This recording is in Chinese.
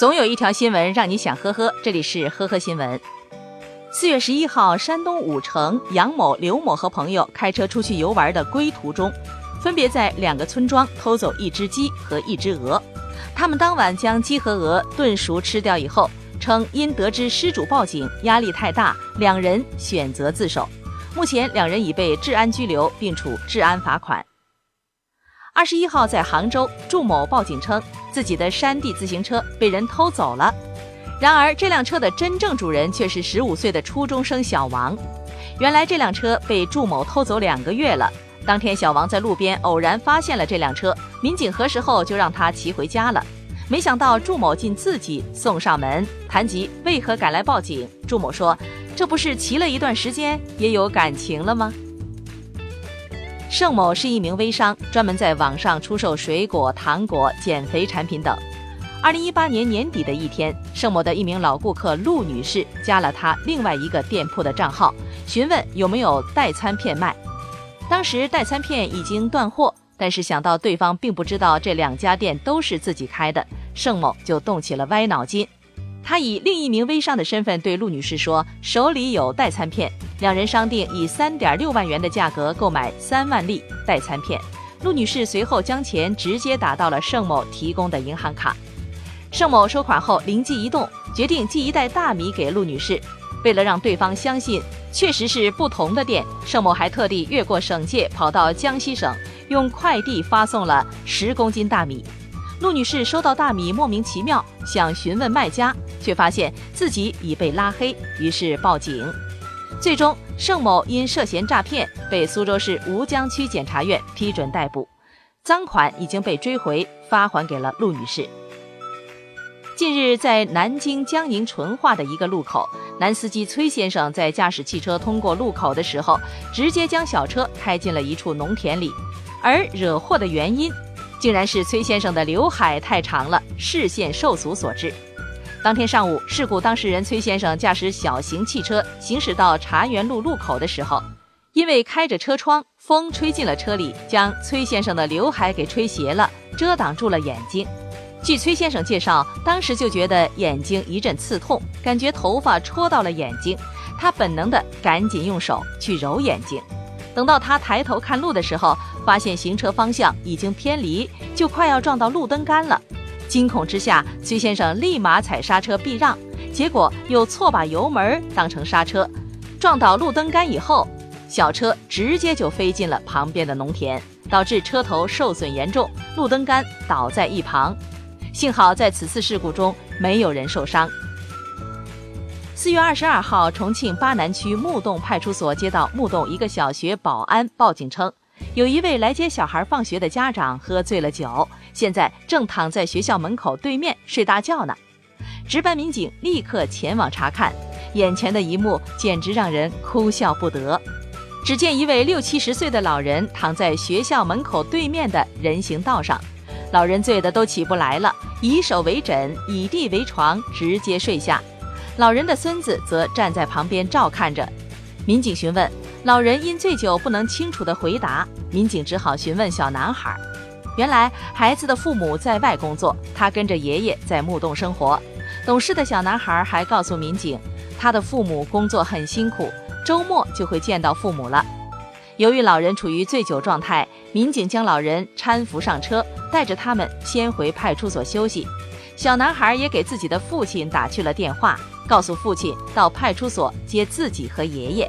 总有一条新闻让你想呵呵，这里是呵呵新闻。四月十一号，山东武城，杨某、刘某和朋友开车出去游玩的归途中，分别在两个村庄偷走一只鸡和一只鹅。他们当晚将鸡和鹅炖熟吃掉以后，称因得知失主报警，压力太大，两人选择自首。目前两人已被治安拘留，并处治安罚款。二十一号，在杭州，祝某报警称自己的山地自行车被人偷走了。然而，这辆车的真正主人却是十五岁的初中生小王。原来，这辆车被祝某偷走两个月了。当天，小王在路边偶然发现了这辆车，民警核实后就让他骑回家了。没想到，祝某竟自己送上门。谈及为何赶来报警，祝某说：“这不是骑了一段时间，也有感情了吗？”盛某是一名微商，专门在网上出售水果、糖果、减肥产品等。二零一八年年底的一天，盛某的一名老顾客陆女士加了他另外一个店铺的账号，询问有没有代餐片卖。当时代餐片已经断货，但是想到对方并不知道这两家店都是自己开的，盛某就动起了歪脑筋。他以另一名微商的身份对陆女士说：“手里有代餐片。”两人商定以三点六万元的价格购买三万粒代餐片。陆女士随后将钱直接打到了盛某提供的银行卡。盛某收款后灵机一动，决定寄一袋大米给陆女士。为了让对方相信确实是不同的店，盛某还特地越过省界跑到江西省，用快递发送了十公斤大米。陆女士收到大米，莫名其妙，想询问卖家，却发现自己已被拉黑，于是报警。最终，盛某因涉嫌诈骗被苏州市吴江区检察院批准逮捕，赃款已经被追回，发还给了陆女士。近日，在南京江宁淳化的一个路口，男司机崔先生在驾驶汽车通过路口的时候，直接将小车开进了一处农田里，而惹祸的原因。竟然是崔先生的刘海太长了，视线受阻所致。当天上午，事故当事人崔先生驾驶小型汽车行驶到茶园路路口的时候，因为开着车窗，风吹进了车里，将崔先生的刘海给吹斜了，遮挡住了眼睛。据崔先生介绍，当时就觉得眼睛一阵刺痛，感觉头发戳到了眼睛，他本能的赶紧用手去揉眼睛。等到他抬头看路的时候，发现行车方向已经偏离，就快要撞到路灯杆了。惊恐之下，崔先生立马踩刹车避让，结果又错把油门当成刹车，撞倒路灯杆以后，小车直接就飞进了旁边的农田，导致车头受损严重，路灯杆倒在一旁。幸好在此次事故中没有人受伤。四月二十二号，重庆巴南区木洞派出所接到木洞一个小学保安报警称，有一位来接小孩放学的家长喝醉了酒，现在正躺在学校门口对面睡大觉呢。值班民警立刻前往查看，眼前的一幕简直让人哭笑不得。只见一位六七十岁的老人躺在学校门口对面的人行道上，老人醉得都起不来了，以手为枕，以地为床，直接睡下。老人的孙子则站在旁边照看着。民警询问老人因醉酒不能清楚地回答，民警只好询问小男孩。原来孩子的父母在外工作，他跟着爷爷在木洞生活。懂事的小男孩还告诉民警，他的父母工作很辛苦，周末就会见到父母了。由于老人处于醉酒状态，民警将老人搀扶上车，带着他们先回派出所休息。小男孩也给自己的父亲打去了电话。告诉父亲到派出所接自己和爷爷。